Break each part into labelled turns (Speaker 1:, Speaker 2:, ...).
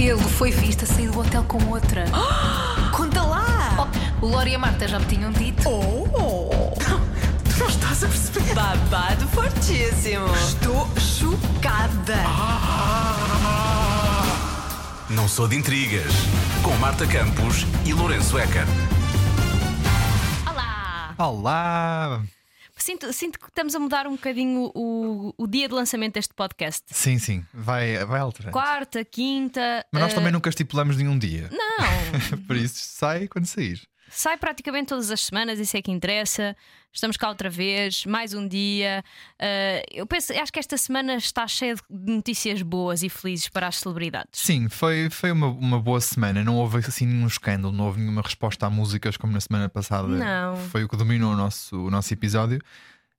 Speaker 1: Ele foi visto a sair do hotel com outra.
Speaker 2: Conta lá!
Speaker 1: Oh, o Lori e a Marta já me tinham dito.
Speaker 2: Oh! Tu não estás a perceber?
Speaker 3: Babado fortíssimo.
Speaker 2: Estou chocada.
Speaker 4: Não sou de intrigas. Com Marta Campos e Lourenço Eker.
Speaker 1: Olá!
Speaker 5: Olá!
Speaker 1: Sinto, sinto que estamos a mudar um bocadinho o, o dia de lançamento deste podcast.
Speaker 5: Sim, sim, vai, vai alterando.
Speaker 1: Quarta, quinta.
Speaker 5: Mas nós
Speaker 1: eh,
Speaker 5: também nunca estipulamos nenhum dia.
Speaker 1: Não!
Speaker 5: Por isso sai quando sair.
Speaker 1: Sai praticamente todas as semanas, isso é que interessa. Estamos cá outra vez, mais um dia. Eh, eu penso, acho que esta semana está cheia de notícias boas e felizes para as celebridades.
Speaker 5: Sim, foi, foi uma, uma boa semana. Não houve assim nenhum escândalo, não houve nenhuma resposta a músicas como na semana passada.
Speaker 1: Não.
Speaker 5: Foi o que dominou o nosso, o nosso episódio.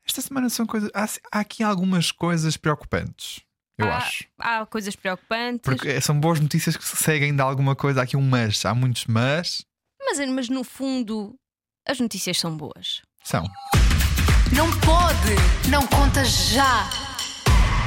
Speaker 5: Esta semana são coisas. Há, há aqui algumas coisas preocupantes, eu
Speaker 1: há,
Speaker 5: acho.
Speaker 1: Há coisas preocupantes.
Speaker 5: Porque são boas notícias que seguem de alguma coisa. Há aqui um mas. Há muitos mas.
Speaker 1: Mas, mas no fundo, as notícias são boas.
Speaker 5: São.
Speaker 1: Não pode! Não conta já!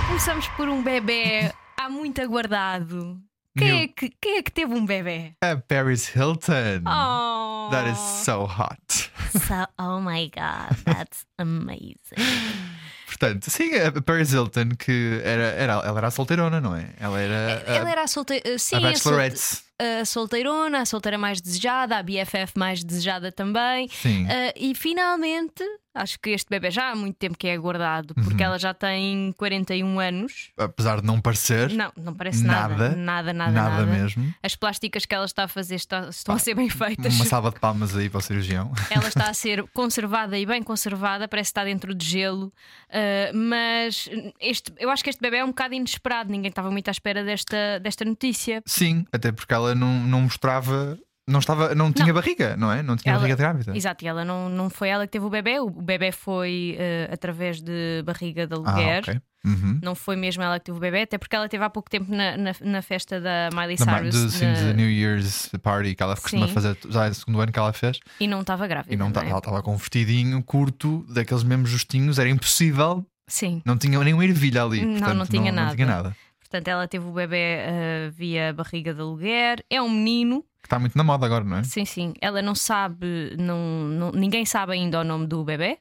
Speaker 1: Começamos por um bebê há muito aguardado. Quem é, que, quem é que teve um bebê?
Speaker 5: A Paris Hilton.
Speaker 1: Oh!
Speaker 5: That is so hot.
Speaker 1: So, oh my god, that's amazing.
Speaker 5: Portanto, sim, a Paris Hilton, que era, era, ela era a solteirona, não é? Ela era a,
Speaker 1: Ela era a solteira. Sim,
Speaker 5: a
Speaker 1: a, solte-
Speaker 5: Bachelorette.
Speaker 1: A solteirona, a solteira mais desejada, a BFF mais desejada também.
Speaker 5: Sim.
Speaker 1: Ah, e finalmente, acho que este bebê já há muito tempo que é aguardado, porque
Speaker 5: Uhum.
Speaker 1: ela já tem 41 anos.
Speaker 5: Apesar de não parecer,
Speaker 1: Não, não parece nada.
Speaker 5: Nada.
Speaker 1: Nada, nada,
Speaker 5: nada,
Speaker 1: nada.
Speaker 5: mesmo.
Speaker 1: As plásticas que ela está a fazer está- estão a ser bem feitas.
Speaker 5: Uma salva de palmas aí para o cirurgião.
Speaker 1: Ela está a ser conservada e bem conservada, parece estar dentro de gelo. Ah, mas este, eu acho que este bebê é um bocado inesperado, ninguém estava muito à espera desta, desta notícia.
Speaker 5: Sim, até porque ela não, não mostrava. Não, estava, não tinha barriga, não é? Não tinha
Speaker 1: Ela-
Speaker 5: barriga de grávida.
Speaker 1: Exato, e ela não, não foi ela que teve o bebê, o bebê foi ah, através de barriga de aluguer.
Speaker 5: Ah, ok. Uhum.
Speaker 1: Não foi mesmo ela que teve o bebê, até porque ela teve há pouco tempo na, na, na festa da Miley Cyrus
Speaker 5: do, sim,
Speaker 1: na-
Speaker 5: New Year's Party que ela costuma
Speaker 1: Sim.
Speaker 5: fazer, já é o segundo ano que ela fez,
Speaker 1: e não estava grávida.
Speaker 5: e não,
Speaker 1: não é?
Speaker 5: ela estava com um vestidinho curto, daqueles mesmos justinhos, era impossível,
Speaker 1: Sim.
Speaker 5: não tinha nenhuma ervilha ali.
Speaker 1: Não,
Speaker 5: portanto,
Speaker 1: não tinha
Speaker 5: Não
Speaker 1: nada.
Speaker 5: tinha nada.
Speaker 1: Portanto, ela teve o bebê ah, via barriga de aluguer. É um menino,
Speaker 5: Que está muito na moda agora, não é?
Speaker 1: sim, sim. Ela não sabe, não, não- ninguém sabe ainda o nome do bebê,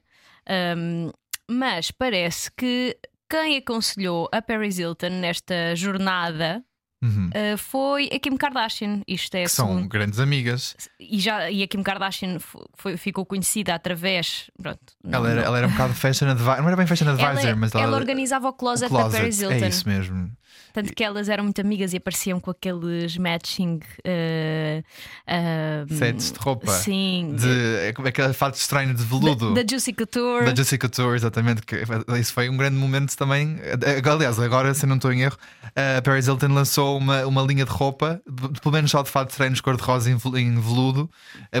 Speaker 1: Ahm, mas parece que quem aconselhou a Paris Hilton nesta jornada
Speaker 5: Uhum.
Speaker 1: ah, foi a Kim Kardashian. Isto é
Speaker 5: Que são
Speaker 1: segundo-
Speaker 5: grandes amigas.
Speaker 1: e já e a Kim Kardashian fo- foi- ficou conhecida através. Pronto, não-
Speaker 5: Ela era,
Speaker 1: não-
Speaker 5: ela era um bocado fashion advisor, não era bem fashion
Speaker 1: Ela-
Speaker 5: advisor, mas
Speaker 1: ela
Speaker 5: ela,
Speaker 1: organizava o
Speaker 5: o
Speaker 1: closet,
Speaker 5: closet,
Speaker 1: da Paris Hilton.
Speaker 5: É isso mesmo.
Speaker 1: Tanto que elas eram muito amigas e apareciam com aqueles matching eh, ah,
Speaker 5: Sets de roupa.
Speaker 1: Sim,
Speaker 5: De, é como aquele fato estranho de veludo.
Speaker 1: da, da Juicy Couture.
Speaker 5: Da Jessica Tour, exatamente. Que isso foi um grande momento também. Aliás, agora, se não estou em erro, a Paris Hilton lançou uma, uma linha de roupa, de- pelo menos só de fato de treinos cor-de-rosa em em veludo,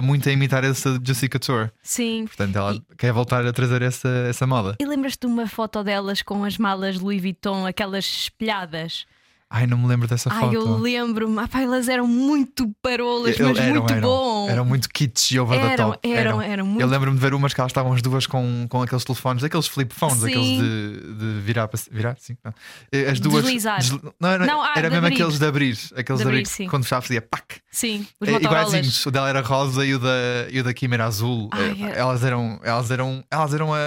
Speaker 5: muito a imitar essa Jessica Tour.
Speaker 1: Sim.
Speaker 5: Portanto, ela
Speaker 1: E-
Speaker 5: quer voltar a trazer essa, essa moda.
Speaker 1: E lembras-te de uma foto delas com as malas Louis Vuitton, aquelas espelhadas?
Speaker 5: Ai, não me lembro dessa
Speaker 1: Ai,
Speaker 5: foto.
Speaker 1: eu lembro-me. Ah, pá, elas eram muito parolas, mas
Speaker 5: eram,
Speaker 1: muito
Speaker 5: eram,
Speaker 1: bom.
Speaker 5: Eram muito kitsch e over the
Speaker 1: Eram,
Speaker 5: top.
Speaker 1: eram, eram muito-
Speaker 5: Eu lembro-me de ver umas que elas estavam as duas com, com aqueles telefones, aqueles flip phones,
Speaker 1: Sim.
Speaker 5: aqueles de, de virar para virar, sim. não. Eh, As duas.
Speaker 1: Deslizar.
Speaker 5: desli- Não, era,
Speaker 1: Não, ah,
Speaker 5: era mesmo
Speaker 1: abrir.
Speaker 5: aqueles de abrir. Aqueles
Speaker 1: De
Speaker 5: de abrir,
Speaker 1: abrir, sim.
Speaker 5: quando fechava fazia pac.
Speaker 1: Sim, os Motorolas.
Speaker 5: Iguaizinhos. O dela era rosa e o da, e o da Kim era azul.
Speaker 1: Ai,
Speaker 5: Eh,
Speaker 1: era-
Speaker 5: Elas eram, elas eram, elas eram a,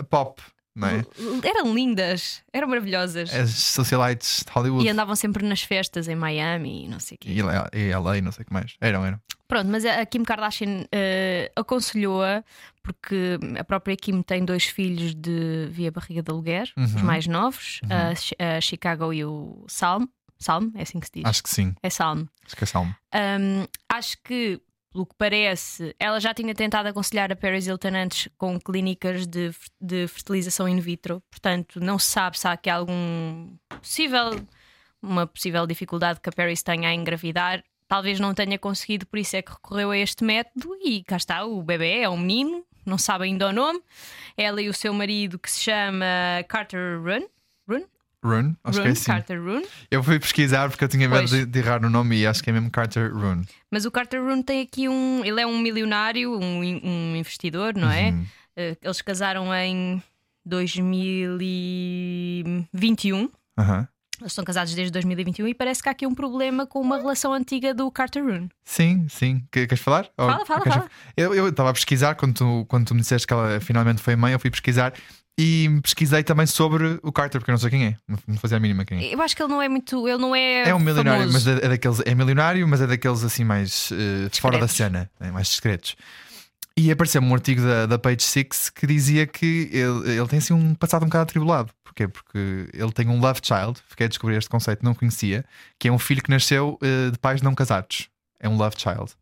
Speaker 5: a pop, é?
Speaker 1: Eram lindas, eram maravilhosas.
Speaker 5: As socialites de Hollywood.
Speaker 1: E andavam sempre nas festas em Miami e não sei o quê.
Speaker 5: E, lá- e LA, não sei o que mais. Eram, eram.
Speaker 1: Pronto, mas a a Kim Kardashian eh, aconselhou-a porque a própria Kim tem dois filhos de via barriga de aluguer, os
Speaker 5: Uhum.
Speaker 1: mais novos, a Chi- a, Chicago e o Salm. Salm, é assim que se diz.
Speaker 5: Acho que sim.
Speaker 1: É Salm.
Speaker 5: Acho que é salmo.
Speaker 1: Um, acho que, pelo que parece, ela já tinha tentado aconselhar a Paris Hilton antes com clínicas de, de fertilização in vitro, portanto, não se sabe se há aqui algum possível, uma possível dificuldade que a Paris tenha a engravidar. Talvez não tenha conseguido, por isso é que recorreu a este método e cá está, o bebê é um menino, não sabe ainda o nome. Ela e o seu marido, que se chama Carter Run. Run?
Speaker 5: Rune, acho que é assim.
Speaker 1: Carter Run.
Speaker 5: Eu fui pesquisar porque eu tinha medo de, de errar no nome e acho que é mesmo Carter Rune.
Speaker 1: Mas o Carter Rune tem aqui um. Ele é um milionário, um, um investidor, não é?
Speaker 5: Uhum.
Speaker 1: Eh, Eles casaram em 2021
Speaker 5: Aham.
Speaker 1: Eles estão casados desde 2021 e parece que há aqui um problema com uma relação antiga do Carter Rune.
Speaker 5: Sim, sim. Que- Queres falar? Ou-
Speaker 1: Fala, fala,
Speaker 5: queres-
Speaker 1: fala.
Speaker 5: Eu eu estava a pesquisar quando tu, quando tu me disseste que ela finalmente foi mãe, eu fui pesquisar e pesquisei também sobre o Carter, porque eu não sei quem é. Não fazia a mínima quem é.
Speaker 1: Eu acho que ele não é muito. Ele não é.
Speaker 5: É um milionário,
Speaker 1: famoso.
Speaker 5: mas é, é daqueles. É milionário, mas é daqueles assim mais eh, fora da cena, é, mais discretos. E apareceu-me um artigo da, da Page Six que dizia que ele, ele tem assim um passado um bocado atribulado. Porquê? Porque ele tem um love child, fiquei a descobrir este conceito, não conhecia, que é um filho que nasceu eh, de pais não casados. É um love child.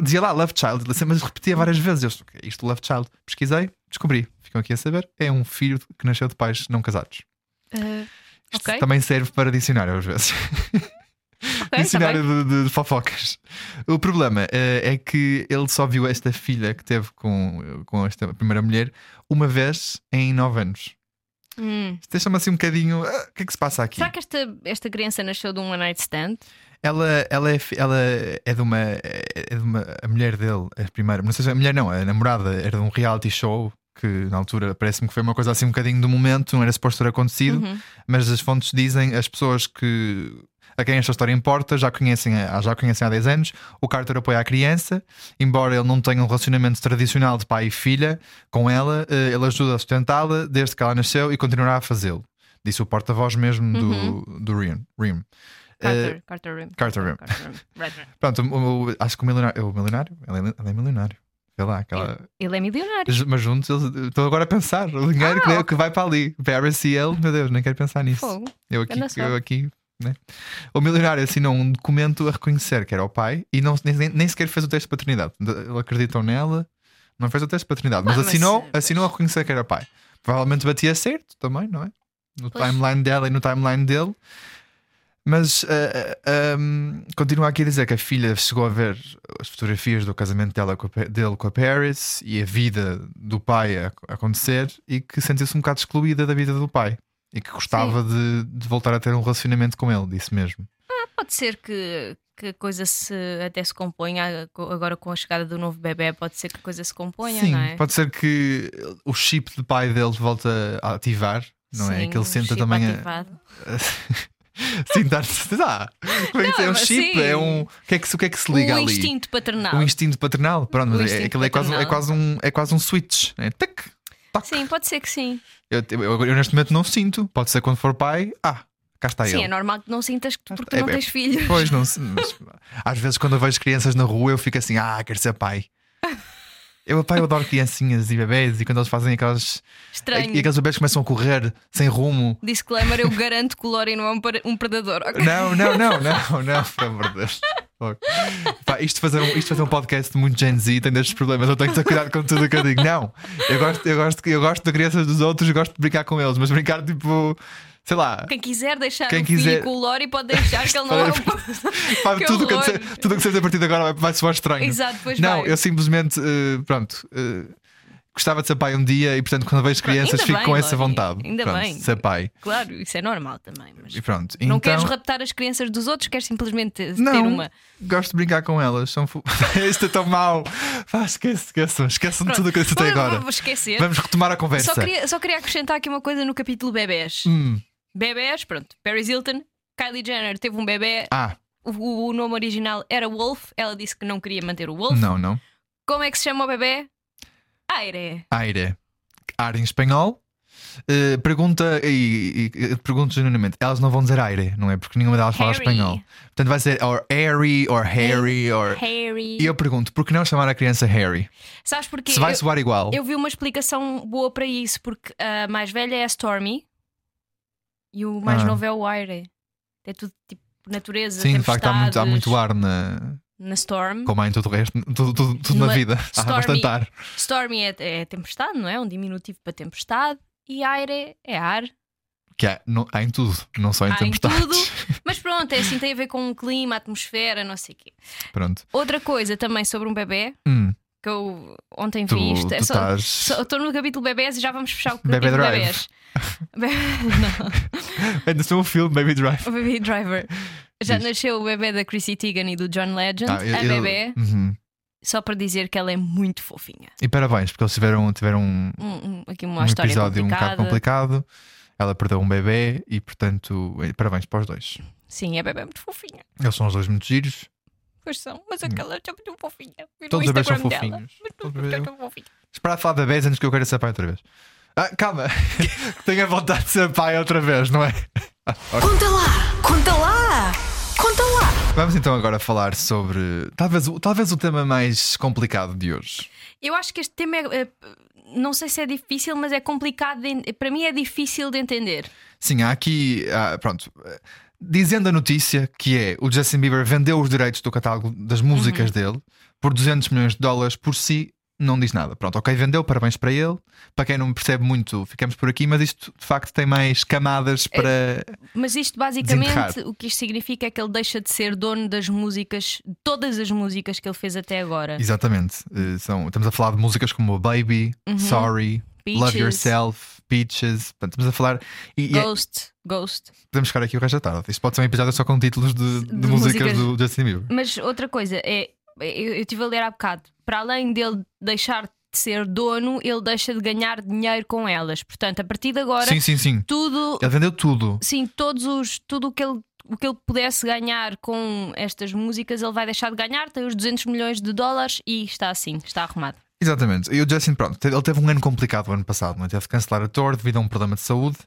Speaker 5: Dizia lá love child, mas repetia várias vezes. Eu, "Ok, isto love child. Pesquisei, descobri. Ficam aqui a saber. É um filho que nasceu de pais não casados.
Speaker 1: Ah,
Speaker 5: Isto
Speaker 1: ok.
Speaker 5: também serve para dicionário às vezes.
Speaker 1: ok, tá
Speaker 5: dicionário
Speaker 1: bem.
Speaker 5: de, de- fofocas. O problema eh, é que ele só viu esta filha que teve com, com esta primeira mulher uma vez em nove anos.
Speaker 1: Hum.
Speaker 5: Isto deixa-me assim um bocadinho. ah, O que é que se passa aqui?
Speaker 1: Será que esta, esta criança nasceu de um one night stand?
Speaker 5: Ela, ela, é, ela é de uma. É de uma. A mulher dele, a primeira. Não sei se a mulher não, a namorada era de um reality show que na altura parece-me que foi uma coisa assim um bocadinho do momento, não era suposto ter acontecido,
Speaker 1: Uhum.
Speaker 5: mas as fontes dizem, as pessoas que. A quem esta história importa já conhecem, há- já conhecem há 10 anos. O Carter apoia a criança, embora ele não tenha um relacionamento tradicional de pai e filha com ela, eh, ele ajuda a sustentá-la desde que ela nasceu e continuará a fazê-lo. Disse o porta-voz mesmo do, do Rim. Rim.
Speaker 1: Carter,
Speaker 5: Eh,
Speaker 1: Carter Rim.
Speaker 5: Carter Rim.
Speaker 1: Carter Rim.
Speaker 5: Pronto, o- o- acho que o milionário. O milionário? Ele é, ele é milionário. Sei lá, aquela.
Speaker 1: Ele é milionário.
Speaker 5: Mas juntos, eles- estou agora a pensar. O dinheiro que,
Speaker 1: Ah,
Speaker 5: que vai para ali. Paris e ele, meu Deus, nem quero pensar nisso.
Speaker 1: Fogo.
Speaker 5: Eu aqui, eu aqui. Né? O milionário assinou um documento a reconhecer que era o pai e não, nem, nem sequer fez o teste de paternidade. Ele acreditou nela, não fez o teste de paternidade, mas,
Speaker 1: mas,
Speaker 5: assinou,
Speaker 1: eh,
Speaker 5: assinou a reconhecer que era pai. Provavelmente batia certo também, não é? No
Speaker 1: Pois.
Speaker 5: timeline dela e no timeline dele. Mas ah, ah, um, continua aqui a dizer que a filha chegou a ver as fotografias do casamento dela com a, dele com a Paris e a vida do pai a, a acontecer e que sentiu-se um bocado excluída da vida do pai e que gostava de, de voltar a ter um relacionamento com ele, disse mesmo.
Speaker 1: Pode ser que, que a coisa se até se componha co- agora com a chegada do novo bebê. Pode ser que a coisa se componha,
Speaker 5: Sim,
Speaker 1: não é?
Speaker 5: pode ser que o chip de pai dele volta a ativar, não é?
Speaker 1: Sim,
Speaker 5: Que ele senta também a.
Speaker 1: ativado.
Speaker 5: Sinta ah, como é que
Speaker 1: Não,
Speaker 5: é um chip?
Speaker 1: sim.
Speaker 5: É um. O que é que, o que, é que se liga
Speaker 1: o
Speaker 5: ali?
Speaker 1: instinto paternal.
Speaker 5: Um instinto paternal. Pronto, mas é- aquilo é quase, um- é, quase um, é quase um switch. É tac, toc.
Speaker 1: Sim, pode ser que sim.
Speaker 5: Eu, eu- eu neste momento não sinto. Pode ser quando for pai. Ah, cá está
Speaker 1: sim,
Speaker 5: ele.
Speaker 1: é normal que não sintas porque tu
Speaker 5: É-
Speaker 1: não
Speaker 5: é-
Speaker 1: tens filhos.
Speaker 5: Pois, não mas às vezes quando eu vejo crianças na rua eu fico assim, ah, quero ser pai. Eu, pai, eu adoro criancinhas e bebês e quando eles fazem aquelas.
Speaker 1: Estranho.
Speaker 5: E aqueles bebês começam a correr sem rumo.
Speaker 1: Disclaimer: eu garanto que o Lori não é um, um predador. ok?
Speaker 5: Não, não, não, não, não, pelo amor de Deus. Pá, isto, fazer um, isto fazer um podcast muito Gen Z tem destes problemas. Eu tenho que ter cuidado com tudo o que eu digo. Não, eu gosto, eu gosto, eu gosto de crianças dos outros e gosto de brincar com eles, mas brincar tipo, sei lá.
Speaker 1: Quem quiser deixar
Speaker 5: Quem
Speaker 1: um
Speaker 5: quiser-
Speaker 1: com o Lori pode deixar que ele não é.
Speaker 5: Pá,
Speaker 1: Que
Speaker 5: tudo o que dizer- tudo que seja a partir de agora vai, soar estranho.
Speaker 1: Exato, pois
Speaker 5: Não,
Speaker 1: vai.
Speaker 5: eu simplesmente, eh, pronto, eh, gostava de ser pai um dia e, portanto, quando vejo crianças, fico
Speaker 1: bem,
Speaker 5: com essa
Speaker 1: Lori,
Speaker 5: vontade.
Speaker 1: ainda
Speaker 5: Pronto,
Speaker 1: bem.
Speaker 5: Ser pai.
Speaker 1: Claro, isso é normal também. Mas
Speaker 5: E pronto.
Speaker 1: não
Speaker 5: então,
Speaker 1: queres raptar as crianças dos outros, queres simplesmente ter
Speaker 5: Não,
Speaker 1: uma.
Speaker 5: gosto de brincar com elas. São fu... Isto é tão mau. Vá, esquece, esqueçam. Esqueçam de tudo o que eu disse até agora.
Speaker 1: Vou esquecer.
Speaker 5: Vamos retomar a conversa.
Speaker 1: Só queria, só queria acrescentar aqui uma coisa no capítulo bebés.
Speaker 5: Hum,
Speaker 1: Bebés, pronto. Paris Hilton, Kylie Jenner teve um bebê.
Speaker 5: Ah,
Speaker 1: O, o nome original era Wolf. Ela disse que não queria manter o Wolf.
Speaker 5: não, não.
Speaker 1: Como é que se chama o bebê? Aire.
Speaker 5: Aire. Ar em espanhol. Eh, pergunta e, e- pergunto genuinamente, elas não vão dizer aire, não é? Porque nenhuma delas fala
Speaker 1: Harry.
Speaker 5: espanhol. Portanto, vai ser or Harry, or Harry, or.
Speaker 1: Harry.
Speaker 5: E eu pergunto, por que não chamar a criança Harry?
Speaker 1: Sabes porquê?
Speaker 5: Se vai
Speaker 1: Eu-
Speaker 5: soar igual.
Speaker 1: Eu vi uma explicação boa para isso, porque a mais velha é a Stormy e o mais
Speaker 5: Ah.
Speaker 1: novo é o Aire. É tudo tipo natureza.
Speaker 5: Sim, de facto, há muito, há muito ar na,
Speaker 1: Na Storm.
Speaker 5: como há em todo o resto, tudo, tudo, tudo na vida. Há bastante ar.
Speaker 1: Stormy é, é tempestade, não é? Um diminutivo para tempestade. E Aire é ar.
Speaker 5: Que há, não- há em tudo, não só em
Speaker 1: Há em
Speaker 5: tempestades.
Speaker 1: tudo. Mas pronto, é assim, tem a ver com o clima, a atmosfera, não sei o quê.
Speaker 5: Pronto.
Speaker 1: Outra coisa também sobre um bebê,
Speaker 5: Hum,
Speaker 1: que eu ontem
Speaker 5: tu
Speaker 1: vi isto. é
Speaker 5: tu
Speaker 1: só-
Speaker 5: estás.
Speaker 1: só- Estou no capítulo bebés e já vamos fechar o capítulo
Speaker 5: Drive.
Speaker 1: bebés. Be- não.
Speaker 5: Ainda sou um filme, Baby Drive.
Speaker 1: O Baby Driver. Já
Speaker 5: Diz.
Speaker 1: nasceu o bebê da Chrissy Teigen e do John Legend.
Speaker 5: Ah, eu-
Speaker 1: a
Speaker 5: eu-
Speaker 1: bebê,
Speaker 5: Uhum.
Speaker 1: só para dizer que ela é muito fofinha.
Speaker 5: E parabéns, porque eles tiveram, tiveram um,
Speaker 1: Um- um- aqui uma
Speaker 5: um
Speaker 1: história
Speaker 5: episódio um
Speaker 1: complicada.
Speaker 5: bocado complicado. Ela perdeu um bebê e, portanto, parabéns para os dois.
Speaker 1: Sim, é bebê muito fofinha.
Speaker 5: Eles são os dois muito giros.
Speaker 1: Pois são, mas aquela é muito fofinha.
Speaker 5: Todos os bebês são
Speaker 1: Instagram dela.
Speaker 5: fofinhos.
Speaker 1: É.
Speaker 5: Esperar falar bebês antes que eu queira ser pai outra vez. Ah, calma, tenho a vontade de ser pai outra vez, não é?
Speaker 2: Conta lá! Conta lá! Conta lá!
Speaker 5: Vamos então agora falar sobre talvez, o- talvez o tema mais complicado de hoje.
Speaker 1: Eu acho que este tema é. é, Não sei se é difícil, mas é complicado. de para mim é difícil de entender.
Speaker 5: Sim, há aqui, ah, pronto, dizendo a notícia que é o Justin Bieber vendeu os direitos do catálogo das músicas dele por 200 milhões de dólares por si. Não diz nada. Pronto, ok, vendeu, parabéns para ele. Para quem não percebe muito, ficamos por aqui, mas isto de facto tem mais camadas para.
Speaker 1: Mas isto basicamente o que isto significa é que ele deixa de ser dono das músicas, todas as músicas que ele fez até agora.
Speaker 5: Exatamente. Eh, são, estamos a falar de músicas como Baby, Sorry, Love. Yourself, Peaches. Portanto, estamos a falar. E, e é-
Speaker 1: Ghost, Ghost.
Speaker 5: podemos ficar aqui o resto da tarde. Isto pode ser um episódio só com títulos de, de
Speaker 1: De
Speaker 5: músicas,
Speaker 1: músicas.
Speaker 5: do Justin Bieber.
Speaker 1: Mas outra coisa é, eu, eu estive a ler há bocado, para além dele deixar de ser dono, ele deixa de ganhar dinheiro com elas. Portanto, a partir de agora,
Speaker 5: Sim, sim, sim.
Speaker 1: tudo,
Speaker 5: Ele vendeu tudo.
Speaker 1: sim, todos os, tudo o que ele o que ele pudesse ganhar com estas músicas, ele vai deixar de ganhar, tem os 200 milhões de dólares e está assim, está arrumado.
Speaker 5: Exatamente. E o Justin, pronto, ele teve um ano complicado o ano passado, não é? teve de cancelar a tour devido a um problema de saúde.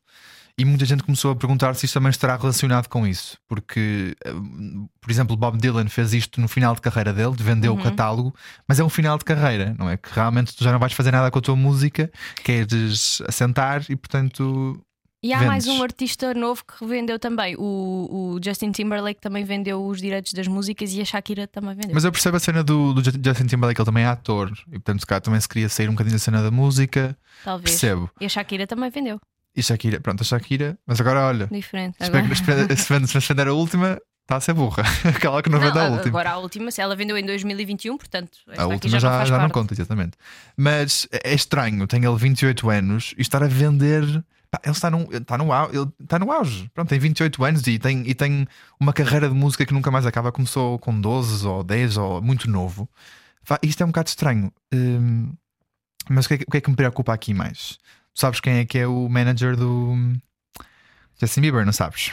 Speaker 5: E muita gente começou a perguntar se isto também estará relacionado com isso, porque, eh, por exemplo, Bob Dylan fez isto no final de carreira dele, de vender o catálogo, mas é um final de carreira, não é? Que realmente tu já não vais fazer nada com a tua música, queres assentar e, portanto,
Speaker 1: E há
Speaker 5: Vendes.
Speaker 1: mais um artista novo que revendeu também. O, o Justin Timberlake também vendeu os direitos das músicas e a Shakira também vendeu.
Speaker 5: Mas eu percebo a cena do, do Justin Timberlake, ele também é ator, e portanto, se calhar também se queria sair um bocadinho da cena da música,
Speaker 1: Talvez.
Speaker 5: percebo.
Speaker 1: E a Shakira também vendeu.
Speaker 5: E Shakira, pronto, a Shakira, mas agora olha,
Speaker 1: Diferente. Agora-
Speaker 5: se vende- se vender a última, está a ser burra. Aquela que não,
Speaker 1: Não,
Speaker 5: vende a última.
Speaker 1: agora a última, se ela vendeu em 2021, portanto,
Speaker 5: a última
Speaker 1: já, não
Speaker 5: já,
Speaker 1: faz
Speaker 5: já não conta, exatamente. Mas é estranho, tem ele 28 anos e estar a vender. Pá, ele está no, está, no, ele está no auge. Pronto, tem 28 anos e tem, e tem uma carreira de música que nunca mais acaba. Começou com 12 ou 10 ou muito novo. Isto é um bocado estranho. Hum, mas o que, é que, o que é que me preocupa aqui mais? Tu sabes quem é que é o manager do Justin Bieber, não sabes?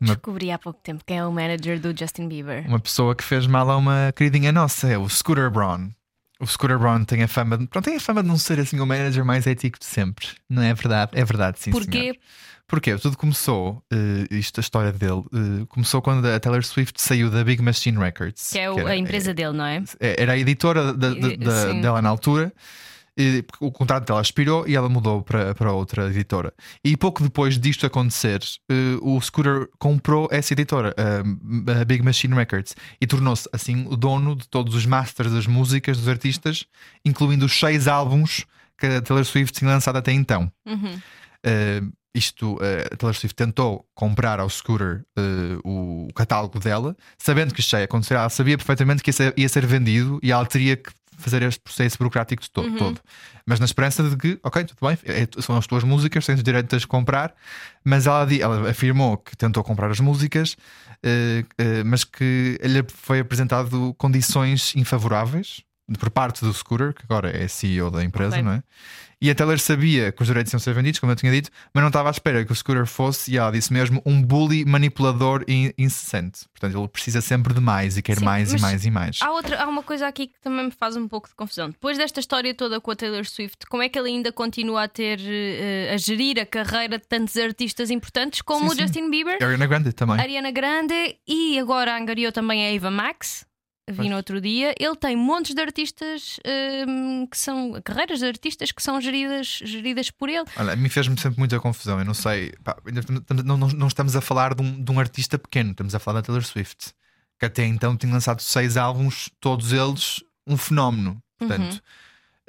Speaker 5: Uma-
Speaker 1: Descobri há pouco tempo quem é o manager do Justin Bieber.
Speaker 5: uma pessoa que fez mal a uma queridinha nossa, é o Scooter Braun. O Scooter Braun tem a fama de, pronto, tem a fama de não ser assim o manager mais ético de sempre. Não é verdade? É verdade, sim.
Speaker 1: Porquê?
Speaker 5: senhor. Porquê? Tudo começou, eh, isto, a história dele, eh, começou quando a Taylor Swift saiu da Big Machine Records.
Speaker 1: Que é o-
Speaker 5: era-
Speaker 1: a empresa dele, não é?
Speaker 5: é- era a editora da- da- da- dela na altura. O contrato dela expirou e ela mudou para, para outra editora. E pouco depois disto acontecer, eh, o Scooter comprou essa editora, a, Big Machine Records, e tornou-se assim o dono de todos os masters das músicas dos artistas, incluindo os seis álbuns que a Taylor Swift tinha lançado até então.
Speaker 1: Uhum.
Speaker 5: Uh, isto, uh, a Taylor Swift tentou comprar ao Scooter uh, o catálogo dela, sabendo que isto ia acontecer, ela sabia perfeitamente que ia ser, ia ser vendido e ela teria que fazer este processo burocrático de to-
Speaker 1: Uhum.
Speaker 5: todo. Mas na esperança de que, ok, tudo bem, é- são as tuas músicas, tens o direito de as comprar, mas ela, ela afirmou que tentou comprar as músicas, uh, uh, mas que lhe foi apresentado condições infavoráveis por parte do Scooter, que agora é CEO da empresa,
Speaker 1: Ok.
Speaker 5: não é? E a Taylor sabia que os direitos iam ser vendidos, como eu tinha dito, mas não estava à espera que o Scooter fosse, e ela disse mesmo, um bully manipulador e incessante. Portanto, ele precisa sempre de mais e quer
Speaker 1: Sim,
Speaker 5: mais e mais e mais.
Speaker 1: Há, outra, há uma coisa aqui que também me faz um pouco de confusão. Depois desta história toda com a Taylor Swift, como é que ele ainda continua a ter eh, a gerir a carreira de tantos artistas importantes como
Speaker 5: Sim,
Speaker 1: o
Speaker 5: sim.
Speaker 1: Justin Bieber,
Speaker 5: Ariana Grande também.
Speaker 1: Ariana Grande e agora angariou também a Eva Max. Vi no outro dia, ele tem montes de artistas hum, que são carreiras de artistas que são geridas, geridas por ele.
Speaker 5: Olha, a mim fez-me sempre muita confusão. Eu não sei, pá, não, não- não estamos a falar de um, de um artista pequeno, estamos a falar da Taylor Swift, que até então tinha lançado seis álbuns, todos eles um fenómeno. Portanto,
Speaker 1: Uhum.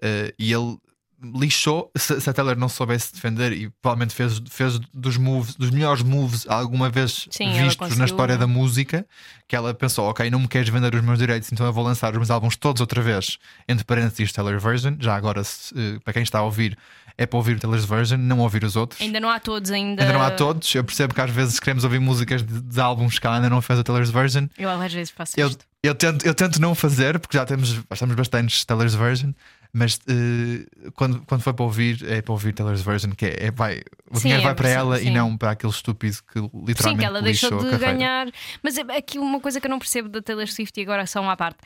Speaker 5: eh, e ele lixou. Se, se a Taylor não soubesse defender, e provavelmente fez, fez dos moves, dos melhores moves alguma vez
Speaker 1: Sim,
Speaker 5: vistos na história da música, que ela pensou: ok, não me queres vender os meus direitos, então eu vou lançar os meus álbuns todos outra vez, entre parênteses, Taylor Version. Já agora, se, eh, para quem está a ouvir, é para ouvir o Taylor's Version, não ouvir os outros.
Speaker 1: Ainda não há todos, ainda.
Speaker 5: Ainda não há todos. Eu percebo que às vezes queremos ouvir músicas de, de álbuns que ela ainda não fez a Taylor's Version.
Speaker 1: Eu às vezes faço
Speaker 5: Eu,
Speaker 1: isto.
Speaker 5: eu, tento, eu tento não fazer, porque já temos, já temos bastantes Taylor's Version, Mas eh, quando, quando foi para ouvir, é para ouvir Taylor's version, que é, é vai, o
Speaker 1: Sim,
Speaker 5: dinheiro
Speaker 1: é
Speaker 5: vai para
Speaker 1: versão,
Speaker 5: ela
Speaker 1: sim.
Speaker 5: e não para aquele estúpido que literalmente
Speaker 1: Sim, que ela deixou de ganhar. Mas é aqui uma coisa que eu não percebo da Taylor Swift e agora só uma parte.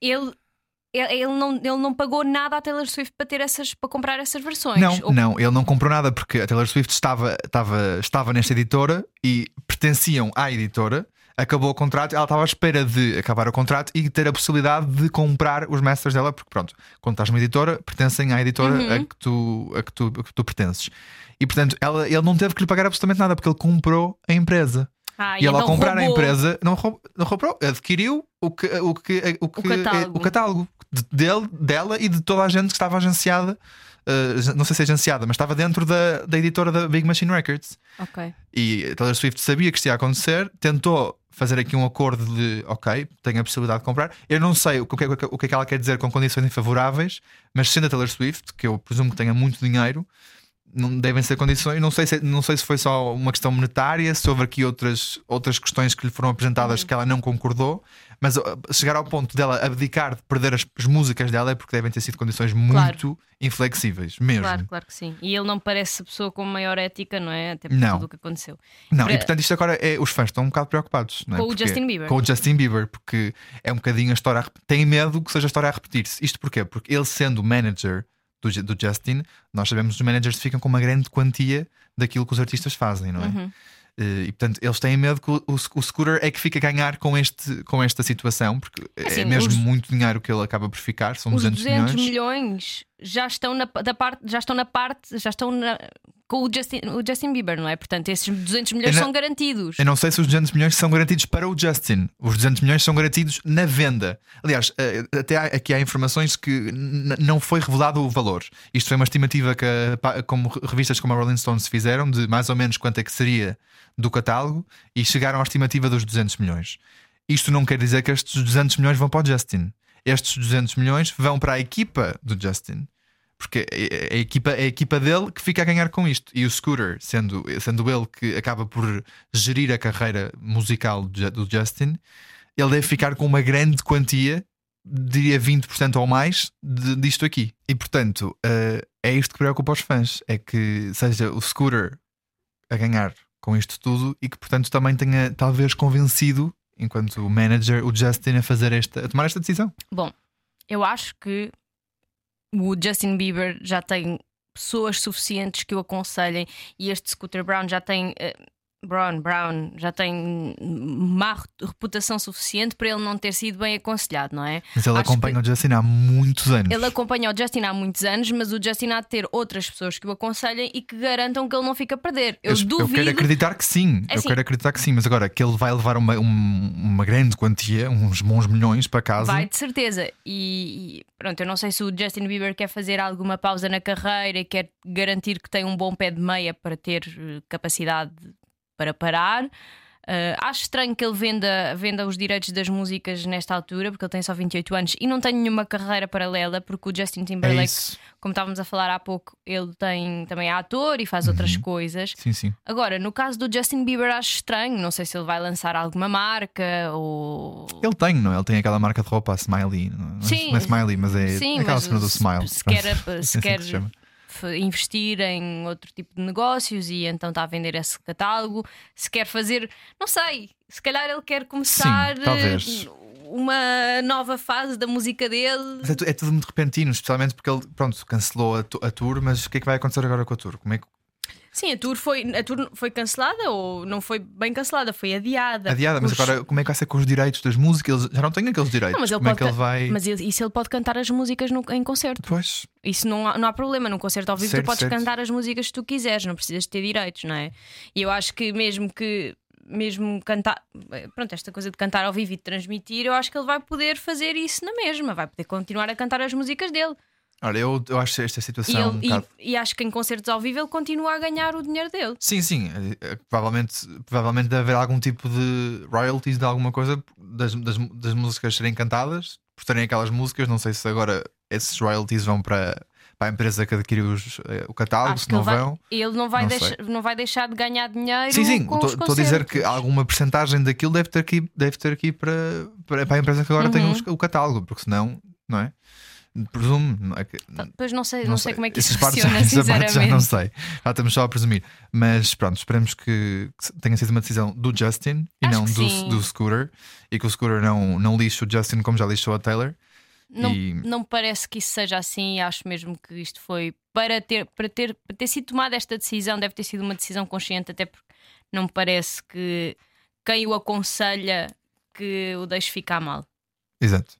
Speaker 1: Ele. Ele ele não, ele não pagou nada à Taylor Swift para ter essas para comprar essas versões.
Speaker 5: Não,
Speaker 1: Ou-
Speaker 5: não, ele não comprou nada porque a Taylor Swift estava, estava, estava nesta editora e pertenciam à editora. Acabou o contrato, ela estava à espera de acabar o contrato e ter a possibilidade de comprar os masters dela, porque pronto, quando estás numa editora, pertencem à editora
Speaker 1: Uhum.
Speaker 5: a, que tu, a, que tu, a que tu pertences. E portanto, ela, ele não teve que lhe pagar absolutamente nada porque ele comprou a empresa.
Speaker 1: Ah,
Speaker 5: E ela ao comprar a
Speaker 1: roubou.
Speaker 5: empresa não, roub- não comprou, adquiriu o, que, o, que, o, que,
Speaker 1: catálogo.
Speaker 5: o catálogo de- dele, dela e de toda a gente que estava agenciada. Uh, não sei se é agenciada, mas estava dentro da, da editora da Big Machine Records.
Speaker 1: Ok.
Speaker 5: E a Taylor Swift sabia que isto ia acontecer, tentou fazer aqui um acordo de ok, tenho a possibilidade de comprar. Eu não sei o que, é- o que é que ela quer dizer com condições favoráveis, mas sendo a Taylor Swift, que eu presumo que tenha muito dinheiro, não devem ser condições. Não sei se, não sei se foi só uma questão monetária, se houve aqui outras, outras questões que lhe foram apresentadas
Speaker 1: Uhum.
Speaker 5: que ela não concordou, mas chegar ao ponto dela abdicar de perder as, as músicas dela é porque devem ter sido condições muito inflexíveis, mesmo.
Speaker 1: Claro, claro que sim. E ele não parece a pessoa com maior ética, não é? Até por
Speaker 5: Não.
Speaker 1: tudo o que aconteceu.
Speaker 5: Não,
Speaker 1: Para-
Speaker 5: e portanto isto agora é. Os fãs estão um bocado preocupados não é?
Speaker 1: Com o
Speaker 5: Porque-
Speaker 1: Justin Bieber.
Speaker 5: Com o Justin Bieber, porque é um bocadinho a história. a Tem medo que seja a história a repetir-se. Isto porquê? Porque ele sendo o manager do Justin, nós sabemos que os managers ficam com uma grande quantia daquilo que os artistas fazem, não é?
Speaker 1: Uhum.
Speaker 5: Eh, E portanto eles têm medo que o, o, o Scooter é que fica a ganhar com, este, com esta situação, porque
Speaker 1: Assim,
Speaker 5: é mesmo
Speaker 1: os-
Speaker 5: muito dinheiro que ele acaba por ficar, são
Speaker 1: Os
Speaker 5: 200,
Speaker 1: 200
Speaker 5: milhões.
Speaker 1: milhões já estão na, da parte, já estão na parte, já estão na- com o Justin, o Justin Bieber, não é? Portanto, esses 200 milhões
Speaker 5: não-
Speaker 1: são garantidos.
Speaker 5: Eu não sei se os 200 milhões são garantidos para o Justin. Os 200 milhões são garantidos na venda. Aliás, eh, até há- aqui há informações que não foi revelado o valor. Isto foi uma estimativa que, como re- revistas como a Rolling Stones fizeram, de mais ou menos quanto é que seria do catálogo, e chegaram à estimativa dos 200 milhões. Isto não quer dizer que estes 200 milhões vão para o Justin. Estes 200 milhões vão para a equipa do Justin. Porque é a equipa, é a equipa dele que fica a ganhar com isto. E o Scooter, sendo, sendo ele que acaba por gerir a carreira musical do Ju- do Justin, ele deve ficar com uma grande quantia, diria 20% ou mais, de- disto aqui. E portanto, eh, é isto que preocupa os fãs: é que seja o Scooter a ganhar com isto tudo e que, portanto, também tenha talvez convencido, enquanto manager, o Justin a fazer esta, a tomar esta decisão.
Speaker 1: Bom, eu acho que o Justin Bieber já tem pessoas suficientes que o aconselhem e este Scooter Brown já tem. eh, Brown, Brown já tem má re- reputação suficiente para ele não ter sido bem aconselhado, não é?
Speaker 5: Mas ele
Speaker 1: Acho
Speaker 5: acompanha o Justin há muitos anos.
Speaker 1: Ele acompanha o Justin há muitos anos, mas o Justin há de ter outras pessoas que o aconselhem e que garantam que ele não fica a perder. Eu, duvido.
Speaker 5: quero acreditar que sim. Eu
Speaker 1: assim-
Speaker 5: quero acreditar que sim, mas agora que ele vai levar uma, um- uma grande quantia, uns bons milhões para casa.
Speaker 1: Vai de certeza. E, e pronto, eu não sei se o Justin Bieber quer fazer alguma pausa na carreira e quer garantir que tem um bom pé de meia para ter eh, capacidade para parar. Eh, acho estranho que ele venda, venda os direitos das músicas nesta altura, porque ele tem só 28 anos e não tem nenhuma carreira paralela, porque o Justin
Speaker 5: É
Speaker 1: Timberlake,
Speaker 5: isso.
Speaker 1: como estávamos a falar há pouco, ele tem também é ator e faz outras coisas.
Speaker 5: Sim, sim.
Speaker 1: Agora, no caso do Justin Bieber, acho estranho. Não sei se ele vai lançar alguma marca ou.
Speaker 5: Ele tem, não é? Ele tem aquela marca de roupa, a Smiley. Não, é-
Speaker 1: Sim.
Speaker 5: não é Smiley, mas é
Speaker 1: Sim,
Speaker 5: aquela
Speaker 1: mas
Speaker 5: cena do Smile.
Speaker 1: se quer-
Speaker 5: É
Speaker 1: se
Speaker 5: assim
Speaker 1: quer- investir em outro tipo de negócios e então está a vender esse catálogo. Se quer fazer, não sei, se calhar ele quer começar
Speaker 5: Sim, talvez.
Speaker 1: eh, uma nova fase da música dele.
Speaker 5: Mas é, é tudo muito repentino, especialmente porque ele, pronto, cancelou a, a tour, mas o que é que vai acontecer agora com a tour? Como é que
Speaker 1: Sim, a tour foi, a tour foi cancelada ou não foi bem cancelada, foi adiada.
Speaker 5: adiada, mas
Speaker 1: Os-
Speaker 5: agora como é que vai ser com os direitos das músicas? Ele já não tem aqueles direitos.
Speaker 1: Não, mas ele
Speaker 5: como é
Speaker 1: pode
Speaker 5: que ele vai.
Speaker 1: Mas ele- isso ele pode cantar as músicas no- em concerto.
Speaker 5: Pois,
Speaker 1: Isso não há, não há problema. Num concerto ao vivo
Speaker 5: Certo,
Speaker 1: tu podes
Speaker 5: certo.
Speaker 1: cantar as músicas que tu quiseres, não precisas ter direitos, não é? E eu acho que mesmo que mesmo cantar, pronto, esta coisa de cantar ao vivo e de transmitir, eu acho que ele vai poder fazer isso na mesma, vai poder continuar a cantar as músicas dele.
Speaker 5: Olha, eu, eu acho esta
Speaker 1: E,
Speaker 5: situação um
Speaker 1: ele- e-
Speaker 5: bocado.
Speaker 1: e acho que em concertos ao vivo ele continua a ganhar o dinheiro dele.
Speaker 5: Sim, sim. eh, eh, Provavelmente, provavelmente deve haver algum tipo de royalties de alguma coisa das, das, das músicas serem cantadas, por terem aquelas músicas. Não sei se agora esses royalties vão para, para a empresa que adquiriu os, eh, o catálogo,
Speaker 1: Acho
Speaker 5: se
Speaker 1: que
Speaker 5: não
Speaker 1: ele vai,
Speaker 5: vão.
Speaker 1: ele não vai,
Speaker 5: Não
Speaker 1: deixar, não vai deixar de ganhar dinheiro.
Speaker 5: Sim, sim. Estou a dizer que alguma percentagem daquilo deve ter aqui, deve ter aqui para, para, para a empresa que agora tem
Speaker 1: Uhum.
Speaker 5: os- o catálogo, porque senão, não é? Presumo. não é que-
Speaker 1: Depois não sei, não, sei, como é que isso
Speaker 5: Essas
Speaker 1: funciona,
Speaker 5: essa parte já não
Speaker 1: sinceramente.
Speaker 5: sei. Já estamos só a presumir. Mas pronto, esperemos que, que tenha sido uma decisão do Justin e
Speaker 1: Acho
Speaker 5: não do, do Scooter. E que o Scooter não, não lixe o Justin como já lixou a Taylor.
Speaker 1: Não,
Speaker 5: E-
Speaker 1: não me parece que isso seja assim. Acho mesmo que isto foi para ter, para ter, para ter sido tomada esta decisão, deve ter sido uma decisão consciente, até porque não me parece que quem o aconselha que o deixe ficar mal.
Speaker 5: Exato.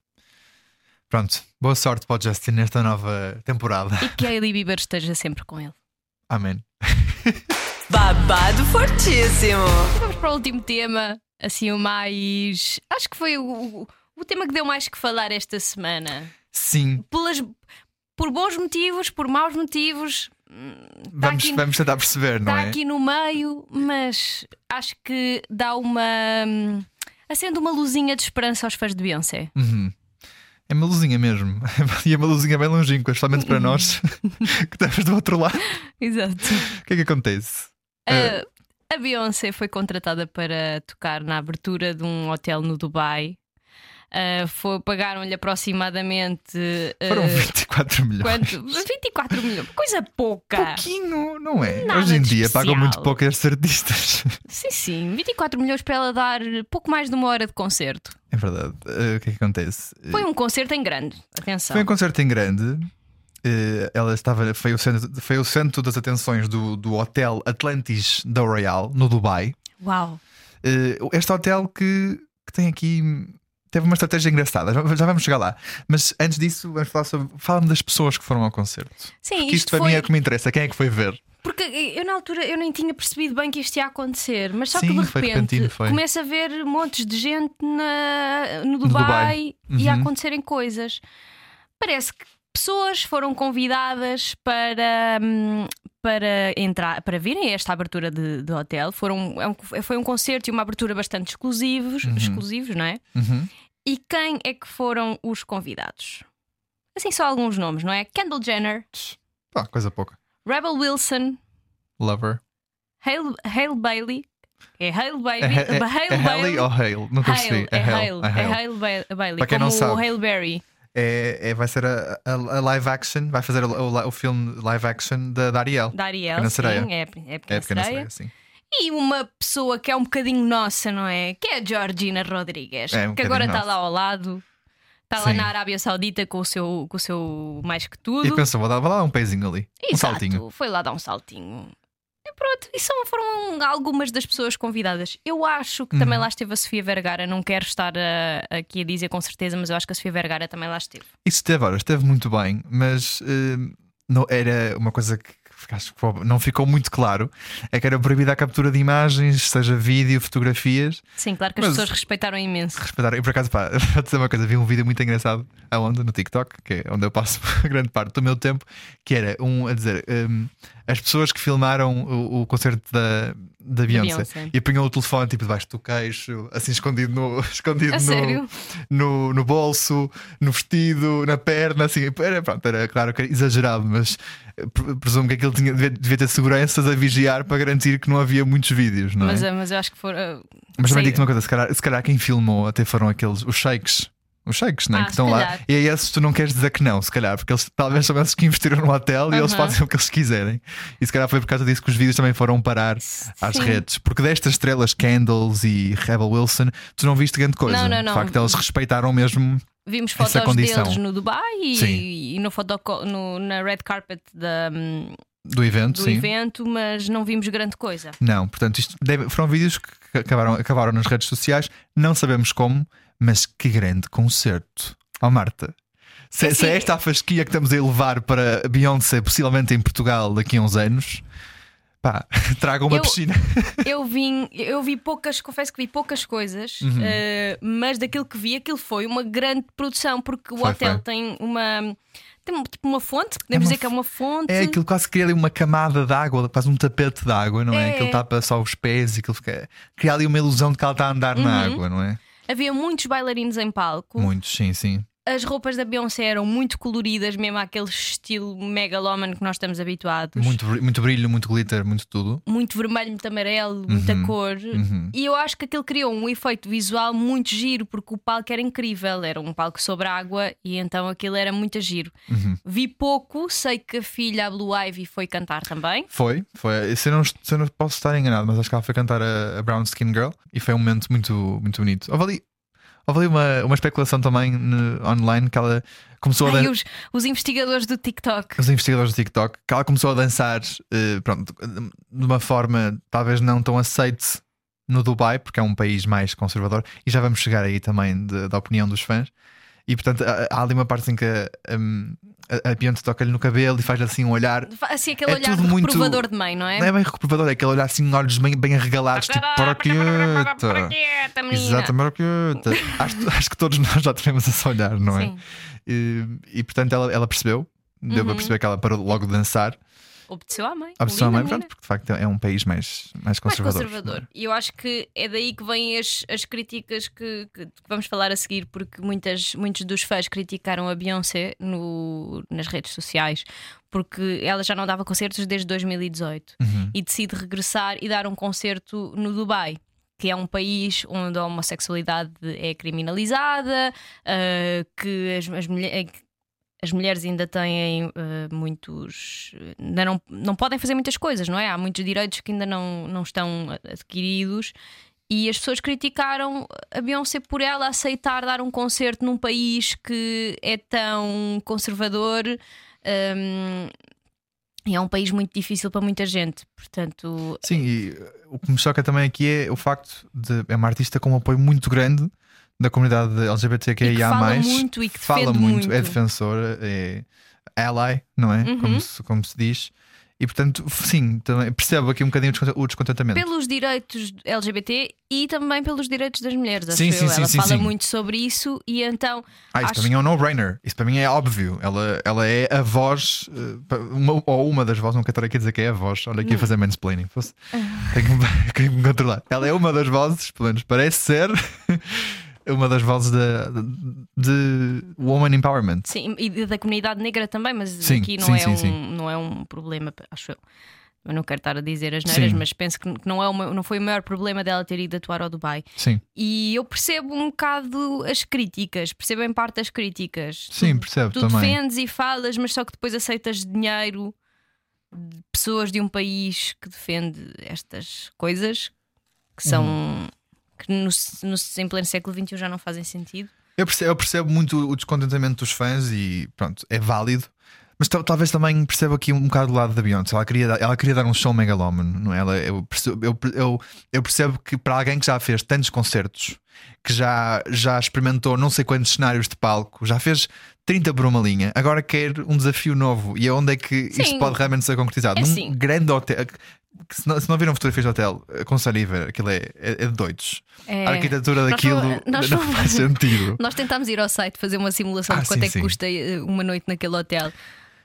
Speaker 5: Pronto, boa sorte para o Justin nesta nova temporada.
Speaker 1: E que a Hailey Bieber esteja sempre com ele.
Speaker 5: Amém.
Speaker 3: Babado fortíssimo.
Speaker 1: Vamos para o último tema, assim o mais. Acho que foi o, o, tema que deu mais que falar esta semana.
Speaker 5: Sim,
Speaker 1: Pelas, por bons motivos, por maus motivos. Está
Speaker 5: vamos,
Speaker 1: aqui,
Speaker 5: vamos tentar perceber, não
Speaker 1: tá
Speaker 5: é?
Speaker 1: aqui no meio, mas acho que dá uma. hum, acende uma luzinha de esperança aos fãs de Beyoncé.
Speaker 5: Uhum. É uma luzinha mesmo. E é uma luzinha bem longínqua, especialmente para nós que estamos do outro lado.
Speaker 1: Exato.
Speaker 5: O que é que acontece? Eh,
Speaker 1: a Beyoncé foi contratada para tocar na abertura de um hotel no Dubai. Uh, foi- Pagaram-lhe aproximadamente. uh,
Speaker 5: Foram 24 milhões.
Speaker 1: quanto? 24 milhões. Coisa pouca.
Speaker 5: Pouquinho, não é?
Speaker 1: Nada
Speaker 5: Hoje em dia pagam
Speaker 1: especial.
Speaker 5: muito pouco estes artistas.
Speaker 1: Sim, sim. 24 milhões para ela dar pouco mais de uma hora de concerto.
Speaker 5: É verdade. Eh, o que é que acontece?
Speaker 1: Foi um concerto em grande. Atenção.
Speaker 5: Foi um concerto em grande. Ela estava, foi, o centro, foi o centro das atenções do, do hotel Atlantis da Royal, no Dubai.
Speaker 1: Uau.
Speaker 5: Este hotel que, que tem aqui. Teve uma estratégia engraçada, já, vamos chegar lá. Mas antes disso, vamos falar sobre. Fala-me das pessoas que foram ao concerto.
Speaker 1: Sim,
Speaker 5: Porque isto, para
Speaker 1: foi.
Speaker 5: mim é o que me interessa. Quem é que foi ver?
Speaker 1: Porque eu na altura eu nem tinha percebido bem que isto ia acontecer, mas só
Speaker 5: Sim,
Speaker 1: que de repente começa a ver montes de gente na, no
Speaker 5: Dubai.
Speaker 1: Dubai, e a
Speaker 5: Uhum.
Speaker 1: acontecerem coisas. Parece que pessoas foram convidadas para, hum, para entrar, para virem a esta abertura de, de hotel. Foram, é um- foi um concerto e uma abertura bastante exclusivos, exclusivos, não é?
Speaker 5: Uhum.
Speaker 1: E quem é que foram os convidados? Assim, só alguns nomes, não é? Kendall Jenner,
Speaker 5: Pá, coisa pouca.
Speaker 1: Rebel Wilson,
Speaker 5: Lover.
Speaker 1: Hale, Hale Bailey. É Hale Bailey.
Speaker 5: É, é,
Speaker 1: Hale
Speaker 5: é
Speaker 1: Bailey.
Speaker 5: Ou Hale? Nunca percebi.
Speaker 1: Hale, é Hale,
Speaker 5: É
Speaker 1: é
Speaker 5: Hale.
Speaker 1: Hale Ba- Bailey.
Speaker 5: Para quem não sabe.
Speaker 1: o Hale Berry.
Speaker 5: É, é- vai ser a, a- a live action, vai fazer o, o- o filme live action da, da Ariel.
Speaker 1: Da Ariel, sim, é, a Pequena
Speaker 5: É pequena
Speaker 1: Sereia.
Speaker 5: sereia, sim.
Speaker 1: E uma pessoa que é um bocadinho nossa, não é? Que é a Georgina Rodrigues.
Speaker 5: É, um
Speaker 1: que agora está lá ao lado. Está lá
Speaker 5: Sim.
Speaker 1: na Arábia Saudita com o seu, com o seu mais que
Speaker 5: E
Speaker 1: tudo.
Speaker 5: pensou, vou dar, vou dar um pezinho ali. Um
Speaker 1: Exato,
Speaker 5: saltinho.
Speaker 1: Foi lá dar um saltinho. E pronto, e são, foram algumas das pessoas convidadas. Eu acho que
Speaker 5: Uhum.
Speaker 1: também lá esteve a Sofia Vergara. Não quero estar a- aqui a dizer com certeza, mas eu acho que a Sofia Vergara também lá esteve.
Speaker 5: Isso esteve, ora, esteve muito bem, mas eh, não, era uma coisa que acho que não ficou muito claro. É que era proibida a captura de imagens, seja vídeo, fotografias.
Speaker 1: Sim, claro que as pessoas respeitaram imenso.
Speaker 5: Respeitar. E por acaso, pá, vou dizer uma coisa, vi um vídeo muito engraçado aonde? No TikTok, que é onde eu passo grande parte do meu tempo, que era um a dizer hum, as pessoas que filmaram o, o concerto da, da Beyoncé,
Speaker 1: Beyoncé.
Speaker 5: e apanhou o telefone tipo debaixo do queixo, assim escondido no, escondido no, no, no bolso, no vestido, na perna, assim, era, pronto, era claro que era exagerado, mas eh, pre- presumo que aquilo tinha, devia, devia ter seguranças a vigiar para garantir que não havia muitos vídeos, não é?
Speaker 1: Mas, eh, mas eu acho que foram.
Speaker 5: Mas também digo-te uma coisa: se calhar, se calhar quem filmou até foram aqueles, os shakes. Os shakes, né?
Speaker 1: Ah,
Speaker 5: que estão lá. E a esses tu não queres dizer que não, se calhar, porque eles talvez são esses que investiram no hotel e eles fazem o que eles quiserem. E se calhar foi por causa disso que os vídeos também foram parar às
Speaker 1: Sim.
Speaker 5: redes. Porque destas estrelas, Candles e Rebel Wilson, tu não viste grande coisa.
Speaker 1: Não, não, não.
Speaker 5: De facto, eles respeitaram mesmo.
Speaker 1: Vimos
Speaker 5: essa
Speaker 1: fotos
Speaker 5: condição.
Speaker 1: deles no Dubai e, e no no- na red carpet da, hum,
Speaker 5: Do evento,
Speaker 1: do
Speaker 5: sim.
Speaker 1: evento, mas não vimos grande coisa.
Speaker 5: Não, portanto, isto deve- foram vídeos que acabaram, acabaram nas redes sociais, não sabemos como, mas que grande concerto. Ó Marta, se, se é esta a fasquia que estamos a elevar para Beyoncé, possivelmente em Portugal daqui a uns anos, pá, tragam uma
Speaker 1: Eu-
Speaker 5: piscina.
Speaker 1: Eu vim, eu vi poucas, confesso que vi poucas coisas,
Speaker 5: Uhum.
Speaker 1: eh, mas daquilo que vi, aquilo foi uma grande produção, porque o
Speaker 5: Foi,
Speaker 1: hotel
Speaker 5: foi.
Speaker 1: tem uma. Tem tipo uma fonte, podemos
Speaker 5: uma
Speaker 1: dizer que é uma fonte.
Speaker 5: É aquilo quase cria ali uma camada de água, quase um tapete de água, não é?
Speaker 1: É.
Speaker 5: Aquilo tapa só os pés e aquilo fica. Cria ali uma ilusão de que ela está a andar na
Speaker 1: Uhum.
Speaker 5: água, não é?
Speaker 1: Havia muitos bailarinos em palco.
Speaker 5: Muitos, sim, sim.
Speaker 1: As roupas da Beyoncé eram muito coloridas, mesmo aquele estilo megalómano que nós estamos habituados.
Speaker 5: Muito, muito brilho, muito glitter, muito tudo.
Speaker 1: Muito vermelho, muito amarelo, muita
Speaker 5: Uhum,
Speaker 1: cor. E eu acho que aquilo criou um efeito visual muito giro, porque o palco era incrível. Era um palco sobre água e então aquilo era muito giro.
Speaker 5: Uhum.
Speaker 1: Vi pouco, sei que a filha, a Blue Ivy, foi cantar também.
Speaker 5: Foi, foi. Se eu, não, se eu não posso estar enganado, mas acho que ela foi cantar a, a Brown Skin Girl e foi um momento muito, muito bonito. Houve ali, houve ali uma, uma especulação também no- online que ela começou a
Speaker 1: Ai,
Speaker 5: dan-
Speaker 1: os, os investigadores do TikTok.
Speaker 5: os investigadores do TikTok, que ela começou a dançar eh, pronto, de uma forma talvez não tão aceite no Dubai, porque é um país mais conservador, e já vamos chegar aí também de- da opinião dos fãs. E portanto há, há ali uma parte em que hum, a, a Beyoncé toca-lhe no cabelo e faz assim um olhar.
Speaker 1: Assim, aquele
Speaker 5: É
Speaker 1: olhar
Speaker 5: tudo muito-
Speaker 1: reprovador de mãe, não é?
Speaker 5: Não é bem reprovador, é aquele olhar assim, olhos bem, bem arregalados, tipo, para quieta.
Speaker 1: quieta, menina.
Speaker 5: Exatamente, para quieta. acho, acho que todos nós já tivemos esse olhar, não é?
Speaker 1: Sim.
Speaker 5: E, e, portanto ela, ela percebeu, deu para perceber que ela parou logo de dançar.
Speaker 1: Obedeceu à mãe.
Speaker 5: Pessoa
Speaker 1: Linda
Speaker 5: mãe, pronto, porque de facto é um país mais, mais
Speaker 1: mais
Speaker 5: conservador.
Speaker 1: conservador. E eu acho que é daí que vêm as, as críticas que, que- vamos falar a seguir, porque muitas, muitos dos fãs criticaram a Beyoncé no, nas redes sociais, porque ela já não dava concertos desde 2018
Speaker 5: Uhum.
Speaker 1: e decide regressar e dar um concerto no Dubai. Que é um país onde a homossexualidade é criminalizada, ah, que as, as mulheres as mulheres ainda têm eh, muitos. ainda não, não podem fazer muitas coisas, não é? Há muitos direitos que ainda não, não estão adquiridos. E as pessoas criticaram a Beyoncé por ela aceitar dar um concerto num país que é tão conservador. hum, e é um país muito difícil para muita gente. Portanto,
Speaker 5: Sim, e uh, o que me choca também aqui é o facto de é uma artista com um apoio muito grande da comunidade LGBTQIA.
Speaker 1: E que fala muito e que
Speaker 5: fala
Speaker 1: defende
Speaker 5: muito, é
Speaker 1: muito.
Speaker 5: defensora, é ally, não é?
Speaker 1: Uhum.
Speaker 5: Como, se, como se diz. E portanto, sim, também percebo aqui um bocadinho o desconte- o descontentamento.
Speaker 1: pelos direitos LGBT e também pelos direitos das mulheres. Acho
Speaker 5: Sim,
Speaker 1: eu.
Speaker 5: sim, sim,
Speaker 1: ela
Speaker 5: sim,
Speaker 1: fala
Speaker 5: sim.
Speaker 1: muito sobre isso e então
Speaker 5: Ah, isso
Speaker 1: acho-
Speaker 5: para mim é um no-brainer. Isso para mim é óbvio. Ela, ela é a voz, eh, uma- ou uma das vozes, não quero estar aqui a dizer que é a voz. Olha aqui a fazer mansplaining. Fosse- Tenho que me- tenho que me controlar. Ela é uma das vozes, pelo menos parece ser, uma das vozes de, de Woman Empowerment.
Speaker 1: Sim, e da comunidade negra também, mas
Speaker 5: Sim,
Speaker 1: aqui não,
Speaker 5: sim,
Speaker 1: é
Speaker 5: sim,
Speaker 1: um,
Speaker 5: sim.
Speaker 1: não é um problema, acho eu. Eu não quero estar a dizer as neiras, mas penso que não, é uma- não foi o maior problema dela ter ido atuar ao Dubai.
Speaker 5: Sim,
Speaker 1: E eu percebo um bocado as críticas, percebo em parte as críticas.
Speaker 5: sim,
Speaker 1: Tu-
Speaker 5: percebo
Speaker 1: Tu
Speaker 5: também.
Speaker 1: defendes e falas, mas só que depois aceitas dinheiro de pessoas de um país que defende estas coisas que são.
Speaker 5: Uhum.
Speaker 1: Que no, no, em pleno século XXI já não fazem sentido.
Speaker 5: Eu percebo, eu percebo muito o descontentamento dos fãs e pronto, é válido. Mas tal- talvez também perceba aqui um bocado do lado da Beyoncé. Ela queria, ela queria dar um show megalómano, não é? Ela, eu, percebo, eu, eu, eu percebo que para alguém que já fez tantos concertos, que já, já experimentou não sei quantos cenários de palco, já fez 30 por uma linha, agora quer um desafio novo. E onde é que isto
Speaker 1: Sim.
Speaker 5: pode realmente ser concretizado?
Speaker 1: É
Speaker 5: Num
Speaker 1: assim.
Speaker 5: grande hotel. Se não, se não viram fotografias de hotel, aconselho a ver. Aquilo é, é, é de doidos.
Speaker 1: É.
Speaker 5: A arquitetura
Speaker 1: Nós
Speaker 5: daquilo
Speaker 1: fomos- nós
Speaker 5: não
Speaker 1: fomos-
Speaker 5: faz sentido.
Speaker 1: Nós tentámos ir ao site fazer uma simulação
Speaker 5: Ah,
Speaker 1: de quanto
Speaker 5: sim,
Speaker 1: é que
Speaker 5: sim.
Speaker 1: custa eh, uma noite naquele hotel.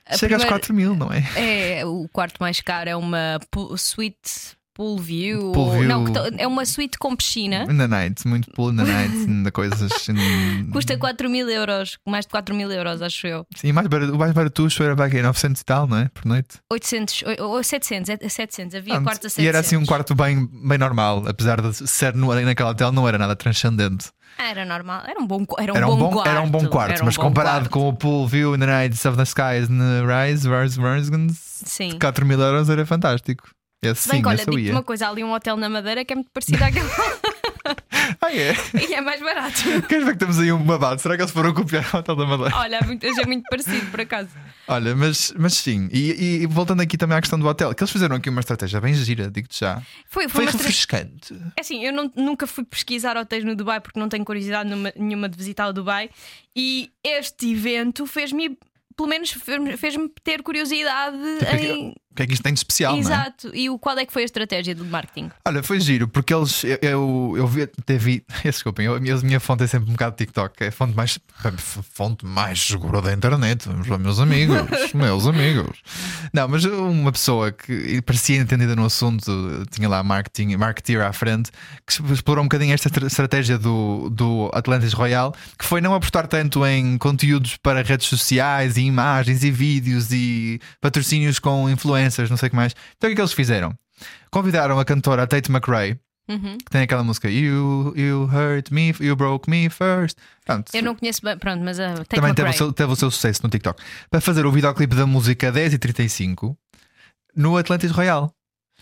Speaker 1: A
Speaker 5: Chega aos
Speaker 1: primeira-
Speaker 5: 4 mil, não é?
Speaker 1: É, o quarto mais caro é uma suite pool view.
Speaker 5: Pool view.
Speaker 1: Não, é uma suite com piscina.
Speaker 5: In the night, muito in the night, ainda coisas. in-
Speaker 1: Custa 4 mil euros, mais de 4 mil euros, acho eu.
Speaker 5: Sim, mais barato, o mais baratucho era para aqui 900 e tal, não é? Por noite.
Speaker 1: 800 ou ou 700, é 700, havia
Speaker 5: Pronto.
Speaker 1: quartos a 700.
Speaker 5: E era assim um quarto bem, bem normal, apesar de ser no, naquele hotel, não era nada transcendente.
Speaker 1: Ah, Era normal, era um bom, era um
Speaker 5: era, um
Speaker 1: bom,
Speaker 5: bom,
Speaker 1: quarto.
Speaker 5: era um bom quarto,
Speaker 1: um
Speaker 5: mas
Speaker 1: bom
Speaker 5: comparado
Speaker 1: quarto.
Speaker 5: com o pool view in the night of the skies no Rise, Rise, Rise,
Speaker 1: Sim.
Speaker 5: 4 mil euros era fantástico. Esse
Speaker 1: Se bem
Speaker 5: sim,
Speaker 1: que, olha, digo-te uma coisa, há ali um hotel na Madeira que é muito parecido àquele
Speaker 5: Ah, é?
Speaker 1: e é mais barato.
Speaker 5: Queres ver que temos aí um babado? Será que eles foram copiar o Hotel da Madeira?
Speaker 1: Olha, é muito, é muito parecido, por acaso.
Speaker 5: Olha, mas, mas sim, e, e voltando aqui também à questão do hotel, que eles fizeram aqui uma estratégia bem gira, digo-te já.
Speaker 1: Foi, foi,
Speaker 5: Foi refrescante.
Speaker 1: É assim, eu não- nunca fui pesquisar hotéis no Dubai porque não tenho curiosidade numa- nenhuma de visitar o Dubai e este evento fez-me, pelo menos fez- fez-me ter curiosidade
Speaker 5: Tipo,
Speaker 1: em.
Speaker 5: O que é que isto tem de especial, é?
Speaker 1: Exato. E o, qual é que foi a estratégia do marketing?
Speaker 5: Olha, foi giro, porque eles. Eu, eu, eu vi, até vi. Desculpem, eu- a minha, a minha fonte é sempre um bocado TikTok. É a fonte mais, fonte mais segura da internet. Vamos lá, meus amigos. meus amigos. Não, mas uma pessoa que parecia entendida no assunto, tinha lá marketing, marketeer à frente, que explorou um bocadinho esta tra- estratégia do, do Atlantis Royal, que foi não apostar tanto em conteúdos para redes sociais e imagens e vídeos e patrocínios com influencers, não sei o que mais. Então o que é que eles fizeram? Convidaram a cantora Tate McRae,
Speaker 1: Uhum.
Speaker 5: que tem aquela música You, you hurt me, you broke me first. Pronto,
Speaker 1: Eu não conheço bem, pronto, mas a Tate
Speaker 5: também teve o,
Speaker 1: McRae.
Speaker 5: seu, teve o seu sucesso no TikTok. Para fazer o videoclipe da música 10 e 35 no Atlantis Royal.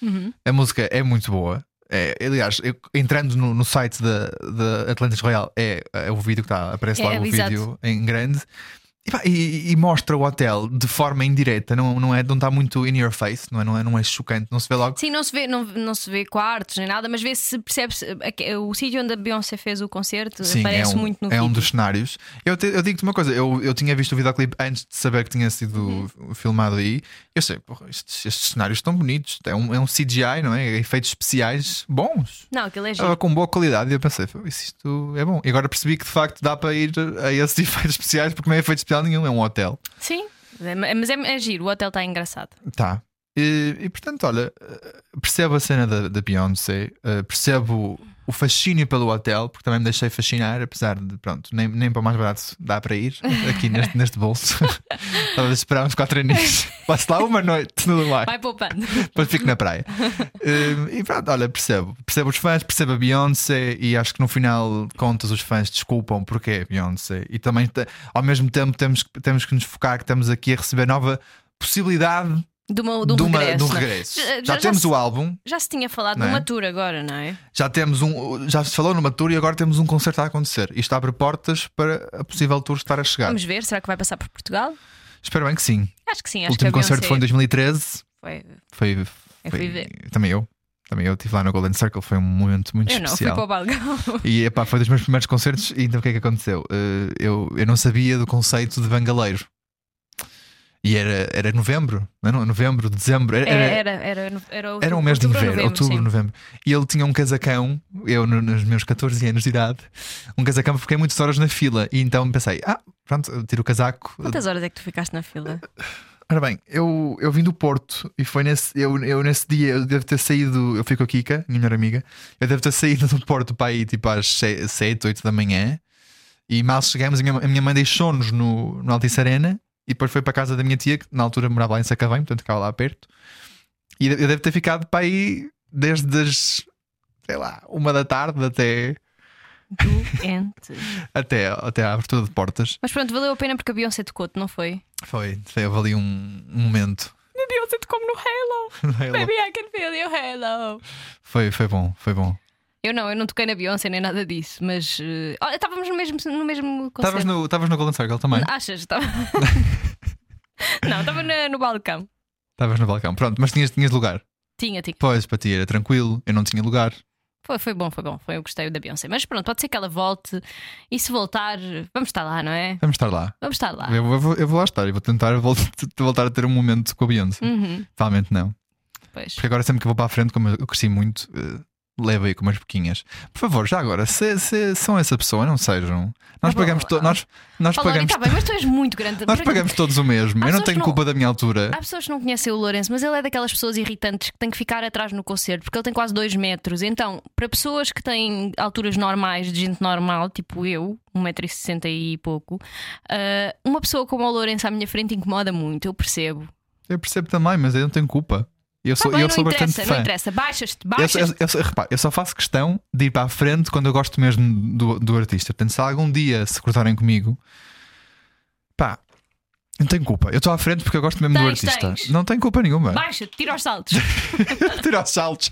Speaker 1: Uhum.
Speaker 5: A música é muito boa. É, aliás, eu- entrando no, no site da, da Atlantis Royal, é, é o vídeo que está, aparece
Speaker 1: É,
Speaker 5: lá o vídeo em grande. E, e- mostra o hotel de forma indireta, não, não, é, não está muito in your face, não é, não, é, não é chocante, não se vê logo.
Speaker 1: Sim, não se vê, não, não se vê quartos nem nada, mas vê-se, percebe-se o sítio onde a Beyoncé fez o concerto
Speaker 5: Sim, é
Speaker 1: aparece
Speaker 5: um,
Speaker 1: muito no
Speaker 5: é um
Speaker 1: vídeo.
Speaker 5: dos cenários. Eu, te- eu digo-te uma coisa: eu, eu tinha visto o videoclipe antes de saber que tinha sido
Speaker 1: Uhum.
Speaker 5: filmado aí. Eu sei, porra, estes, estes cenários estão bonitos. É um, é um CGI, não é? Efeitos especiais bons.
Speaker 1: Não, aquilo é giro.
Speaker 5: Com boa qualidade e eu pensei, "Pô, isso isto é bom. E agora percebi que de facto dá para ir a esses efeitos especiais porque não é efeito especial nenhum, é um hotel.
Speaker 1: Sim, é- mas é, é giro, o hotel está engraçado.
Speaker 5: Tá. E, e, portanto, olha, eh, percebo a cena da, da Beyoncé, eh, percebo o fascínio pelo hotel, porque também me deixei fascinar, apesar de, pronto, nem, nem para o mais barato dá para ir aqui neste, neste bolso. A esperar uns 4 aninhos. Passo lá uma noite, tudo mais.
Speaker 1: Vai poupando.
Speaker 5: Depois fico na praia. Eh, e pronto, olha, percebo. Percebo os fãs, percebo a Beyoncé e acho que no final de contas os fãs desculpam porque é Beyoncé. E também ao mesmo tempo temos, temos que nos focar que estamos aqui a receber nova possibilidade
Speaker 1: De, uma, de um
Speaker 5: de, uma-
Speaker 1: regresso.
Speaker 5: de um
Speaker 1: não é?
Speaker 5: regresso.
Speaker 1: Já-
Speaker 5: Já, temos
Speaker 1: se-
Speaker 5: o álbum,
Speaker 1: Já se tinha falado
Speaker 5: Não é?
Speaker 1: numa tour agora, não é?
Speaker 5: já temos um. Já se falou numa tour e agora temos um concerto a acontecer. E está a abrir portas para a possível tour estar a chegar.
Speaker 1: Vamos ver, será que vai passar por Portugal?
Speaker 5: Espero bem que sim.
Speaker 1: Acho que sim,
Speaker 5: o
Speaker 1: acho que
Speaker 5: último concerto foi em 2013.
Speaker 1: foi-
Speaker 5: Foi,
Speaker 1: Eu
Speaker 5: foi-. Também eu. Também eu estive lá no Golden Circle. Foi um momento muito
Speaker 1: Eu não, fui
Speaker 5: especial.
Speaker 1: para o balcão.
Speaker 5: E epá, foi dos meus primeiros concertos. E então o que é que aconteceu? Eh, eu, eu não sabia do conceito de bangaleiro. E era, era novembro, não era? novembro, dezembro. Era,
Speaker 1: Era,
Speaker 5: era,
Speaker 1: era, era, era,
Speaker 5: era um mês de
Speaker 1: outubro,
Speaker 5: inverno,
Speaker 1: novembro,
Speaker 5: outubro,
Speaker 1: sim.
Speaker 5: novembro. E ele tinha um casacão, eu no- nos meus 14 anos de idade, um casacão, fiquei muitas horas na fila. E então pensei, ah, pronto, tiro o casaco.
Speaker 1: Quantas horas é que tu ficaste na fila?
Speaker 5: Ora bem, eu, eu vim do Porto e foi nesse, eu, eu nesse dia, eu devo ter saído, eu fui com a Kika, minha melhor amiga, eu devo ter saído do Porto para aí tipo às 7, 8 da manhã e mal chegamos, a minha, a minha mãe deixou-nos no, no Altice Arena e depois foi para a casa da minha tia, que na altura morava lá em Sacavém, portanto ficava lá perto. E eu devo ter ficado para aí desde as, sei lá, uma da tarde até,
Speaker 1: Doente.
Speaker 5: até, até à abertura de portas.
Speaker 1: Mas pronto, valeu a pena porque a Beyoncé tocou-te, não foi?
Speaker 5: Foi, foi houve ali um, um momento.
Speaker 1: A Beyoncé tocou-me no Halo. Baby, I can feel your Halo.
Speaker 5: Foi, foi bom, foi bom.
Speaker 1: Eu não, eu não toquei na Beyoncé nem nada disso, mas eh, olha, estávamos no mesmo, no mesmo concerto.
Speaker 5: Estavas no, estavas no Golden Circle também?
Speaker 1: Achas? Estava... não, estava na- no balcão.
Speaker 5: Estavas no balcão. Pronto, mas tinhas, tinhas lugar.
Speaker 1: Tinha, tinha.
Speaker 5: Pois, para ti era tranquilo, eu não tinha lugar.
Speaker 1: Foi, foi bom, foi bom. Foi, eu gostei da Beyoncé. Mas pronto, pode ser que ela volte e se voltar, vamos estar lá, não é?
Speaker 5: Vamos estar lá.
Speaker 1: Vamos estar lá.
Speaker 5: Eu, eu vou, eu vou lá estar e vou tentar vol- voltar a ter um momento com a Beyoncé.
Speaker 1: Uhum,
Speaker 5: não.
Speaker 1: pois.
Speaker 5: Porque agora sempre que eu vou para a frente, como eu cresci muito, levo aí com umas boquinhas. Por favor, já agora, se, se são essa pessoa, não sejam. Nós
Speaker 1: Ah, bom,
Speaker 5: pagamos, to-
Speaker 1: ah.
Speaker 5: nós, nós
Speaker 1: Oh, Lori,
Speaker 5: pagamos,
Speaker 1: tá bem, mas tu és muito grande.
Speaker 5: nós pagamos todos o mesmo.
Speaker 1: Há
Speaker 5: Eu não tenho
Speaker 1: não-
Speaker 5: culpa da minha altura.
Speaker 1: Há pessoas que não conhecem o Lourenço, mas ele é daquelas pessoas irritantes que têm que ficar atrás no concerto porque ele tem quase 2 metros. Então, para pessoas que têm alturas normais, de gente normal, tipo eu, 1,60m e pouco, ah, uma pessoa como o Lourenço à minha frente incomoda muito, eu percebo.
Speaker 5: Eu percebo também, mas eu não tenho culpa. Eu
Speaker 1: Tá
Speaker 5: sou,
Speaker 1: bem,
Speaker 5: eu
Speaker 1: não
Speaker 5: sou bastante
Speaker 1: interessa,
Speaker 5: fã.
Speaker 1: não interessa. Baixas-te,
Speaker 5: Eu,
Speaker 1: baixas
Speaker 5: eu, eu, só- repara, eu só faço questão de ir para a frente quando eu gosto mesmo do, do artista. Portanto, se algum dia se cruzarem comigo, pá, não tenho culpa. Eu estou à frente porque eu gosto mesmo do
Speaker 1: Tens,
Speaker 5: artista.
Speaker 1: tens.
Speaker 5: Não tenho culpa nenhuma.
Speaker 1: Baixa-te, tira os saltos.
Speaker 5: Tirar os saltos.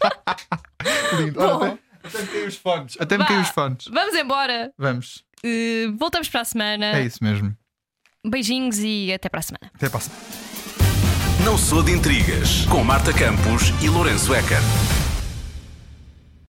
Speaker 5: Lindo. Olha, até, até me caem os fones. Até me os fones.
Speaker 1: Vamos embora.
Speaker 5: Vamos.
Speaker 1: Uh, voltamos para a semana.
Speaker 5: É isso mesmo.
Speaker 1: Beijinhos e até para a semana.
Speaker 5: Até para a semana.
Speaker 4: Não sou de intrigas com Marta Campos e Lourenço Eker.